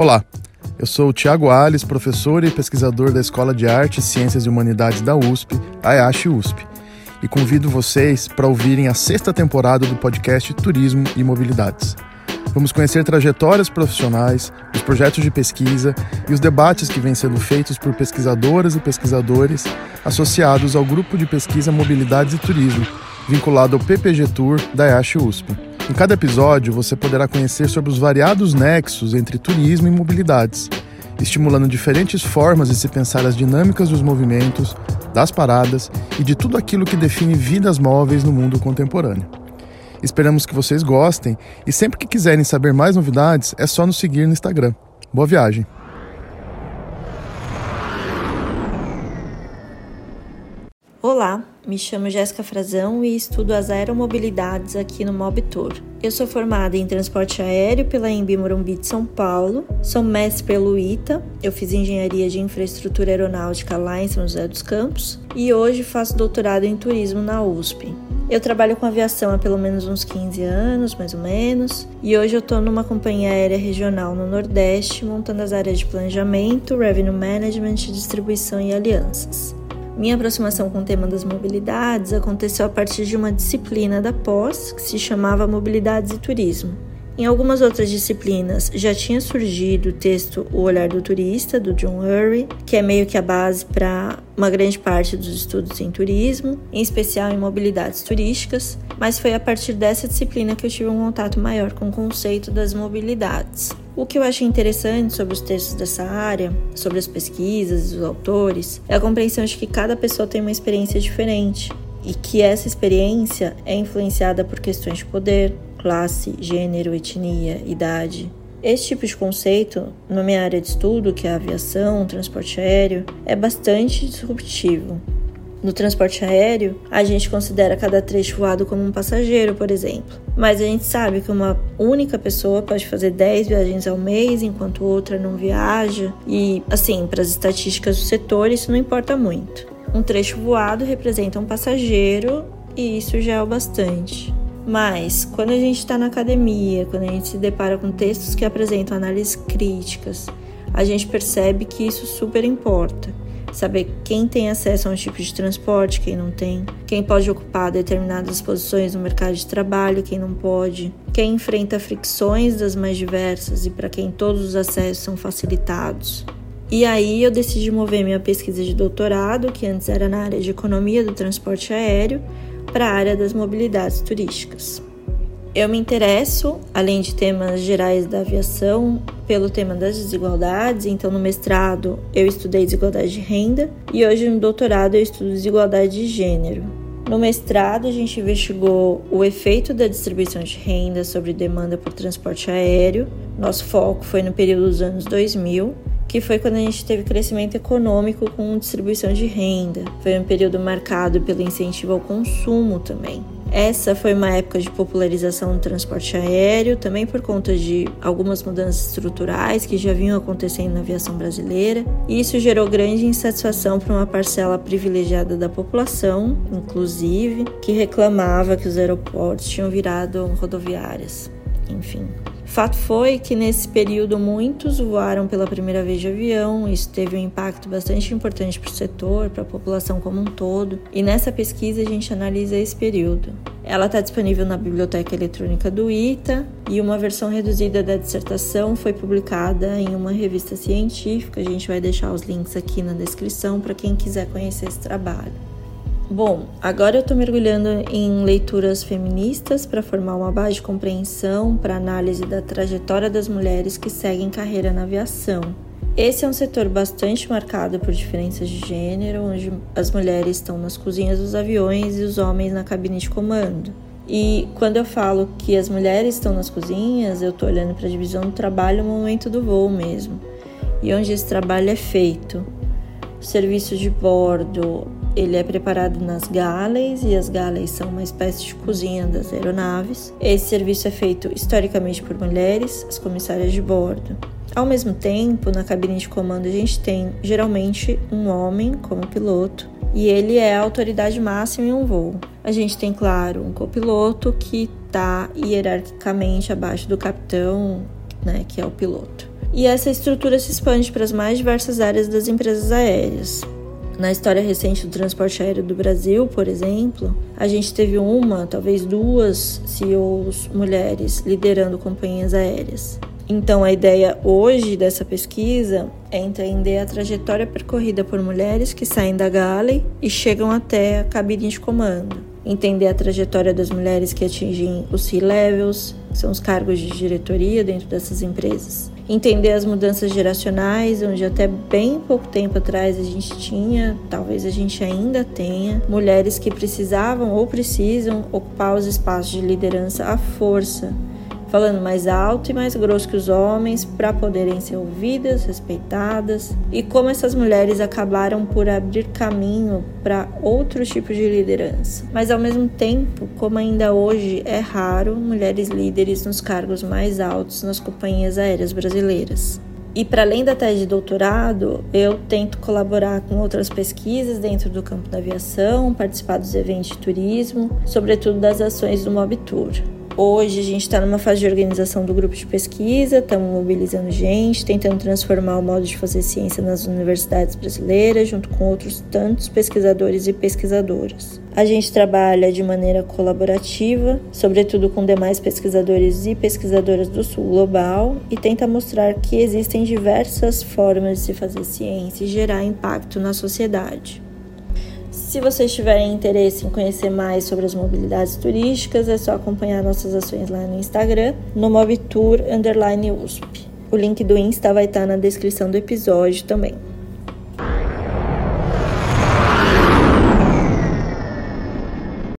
Olá, eu sou o Tiago Alves, professor e pesquisador da Escola de Artes, Ciências e Humanidades da USP, AIASH USP, e convido vocês para ouvirem a sexta temporada do podcast Turismo e Mobilidades. Vamos conhecer trajetórias profissionais, os projetos de pesquisa e os debates que vêm sendo feitos por pesquisadoras e pesquisadores associados ao grupo de pesquisa Mobilidades e Turismo, vinculado ao PPG Tour da IASH USP. Em cada episódio, você poderá conhecer sobre os variados nexos entre turismo e mobilidades, estimulando diferentes formas de se pensar as dinâmicas dos movimentos, das paradas e de tudo aquilo que define vidas móveis no mundo contemporâneo. Esperamos que vocês gostem e sempre que quiserem saber mais novidades, é só nos seguir no Instagram. Boa viagem! Olá, me chamo Jéssica Frazão e estudo as aeromobilidades aqui no Mob Tour. Eu sou formada em transporte aéreo pela Embi Morumbi de São Paulo, sou mestre pelo ITA, eu fiz engenharia de infraestrutura aeronáutica lá em São José dos Campos e hoje faço doutorado em turismo na USP. Eu trabalho com aviação há pelo menos uns 15 anos, mais ou menos, e hoje eu estou numa companhia aérea regional no Nordeste, montando as áreas de planejamento, revenue management, distribuição e alianças. Minha aproximação com o tema das mobilidades aconteceu a partir de uma disciplina da pós que se chamava Mobilidades e Turismo. Em algumas outras disciplinas já tinha surgido o texto O Olhar do Turista, do John Hurry, que é meio que a base para uma grande parte dos estudos em turismo, em especial em mobilidades turísticas, mas foi a partir dessa disciplina que eu tive um contato maior com o conceito das mobilidades. O que eu achei interessante sobre os textos dessa área, sobre as pesquisas os autores, é a compreensão de que cada pessoa tem uma experiência diferente e que essa experiência é influenciada por questões de poder, classe, gênero, etnia, idade. Esse tipo de conceito, na minha área de estudo, que é a aviação, transporte aéreo, é bastante disruptivo no transporte aéreo, a gente considera cada trecho voado como um passageiro, por exemplo. Mas a gente sabe que uma única pessoa pode fazer 10 viagens ao mês, enquanto outra não viaja. E, assim, para as estatísticas do setor, isso não importa muito. Um trecho voado representa um passageiro e isso já é o bastante. Mas, quando a gente está na academia, quando a gente se depara com textos que apresentam análises críticas, a gente percebe que isso super importa saber quem tem acesso a um tipo de transporte, quem não tem, quem pode ocupar determinadas posições no mercado de trabalho, quem não pode, quem enfrenta fricções das mais diversas e para quem todos os acessos são facilitados. E aí eu decidi mover minha pesquisa de doutorado, que antes era na área de economia do transporte aéreo, para a área das mobilidades turísticas. Eu me interesso, além de temas gerais da aviação, pelo tema das desigualdades. Então, no mestrado, eu estudei desigualdade de renda e hoje no doutorado eu estudo desigualdade de gênero. No mestrado, a gente investigou o efeito da distribuição de renda sobre demanda por transporte aéreo. Nosso foco foi no período dos anos 2000, que foi quando a gente teve crescimento econômico com distribuição de renda. Foi um período marcado pelo incentivo ao consumo também. Essa foi uma época de popularização do transporte aéreo, também por conta de algumas mudanças estruturais que já vinham acontecendo na aviação brasileira, isso gerou grande insatisfação para uma parcela privilegiada da população, inclusive, que reclamava que os aeroportos tinham virado rodoviárias. Enfim. Fato foi que nesse período muitos voaram pela primeira vez de avião, isso teve um impacto bastante importante para o setor, para a população como um todo, e nessa pesquisa a gente analisa esse período. Ela está disponível na biblioteca eletrônica do ITA e uma versão reduzida da dissertação foi publicada em uma revista científica. A gente vai deixar os links aqui na descrição para quem quiser conhecer esse trabalho. Bom, agora eu estou mergulhando em leituras feministas para formar uma base de compreensão para análise da trajetória das mulheres que seguem carreira na aviação. Esse é um setor bastante marcado por diferenças de gênero, onde as mulheres estão nas cozinhas dos aviões e os homens na cabine de comando. E quando eu falo que as mulheres estão nas cozinhas, eu estou olhando para a divisão do trabalho no momento do voo mesmo, e onde esse trabalho é feito. Serviço de bordo, ele é preparado nas galleys e as galleys são uma espécie de cozinha das aeronaves. Esse serviço é feito historicamente por mulheres, as comissárias de bordo. Ao mesmo tempo, na cabine de comando a gente tem geralmente um homem como piloto e ele é a autoridade máxima em um voo. A gente tem, claro, um copiloto que está hierarquicamente abaixo do capitão, né, que é o piloto. e essa estrutura se expande para as mais diversas áreas das empresas aéreas. Na história recente do transporte aéreo do Brasil, por exemplo, a gente teve uma, talvez duas CEOs mulheres liderando companhias aéreas. Então, a ideia hoje dessa pesquisa é entender a trajetória percorrida por mulheres que saem da Galley e chegam até a cabine de comando. Entender a trajetória das mulheres que atingem os C-levels, que são os cargos de diretoria dentro dessas empresas. Entender as mudanças geracionais, onde até bem pouco tempo atrás a gente tinha, talvez a gente ainda tenha, mulheres que precisavam ou precisam ocupar os espaços de liderança à força falando mais alto e mais grosso que os homens para poderem ser ouvidas, respeitadas, e como essas mulheres acabaram por abrir caminho para outros tipos de liderança. Mas ao mesmo tempo, como ainda hoje é raro mulheres líderes nos cargos mais altos nas companhias aéreas brasileiras. E para além da tese de doutorado, eu tento colaborar com outras pesquisas dentro do campo da aviação, participar dos eventos de turismo, sobretudo das ações do Mob Tour. Hoje a gente está numa fase de organização do grupo de pesquisa, estamos mobilizando gente, tentando transformar o modo de fazer ciência nas universidades brasileiras, junto com outros tantos pesquisadores e pesquisadoras. A gente trabalha de maneira colaborativa, sobretudo com demais pesquisadores e pesquisadoras do Sul Global, e tenta mostrar que existem diversas formas de se fazer ciência e gerar impacto na sociedade. Se vocês tiverem interesse em conhecer mais sobre as mobilidades turísticas, é só acompanhar nossas ações lá no Instagram, no MobTour_USP. O link do Insta vai estar na descrição do episódio também.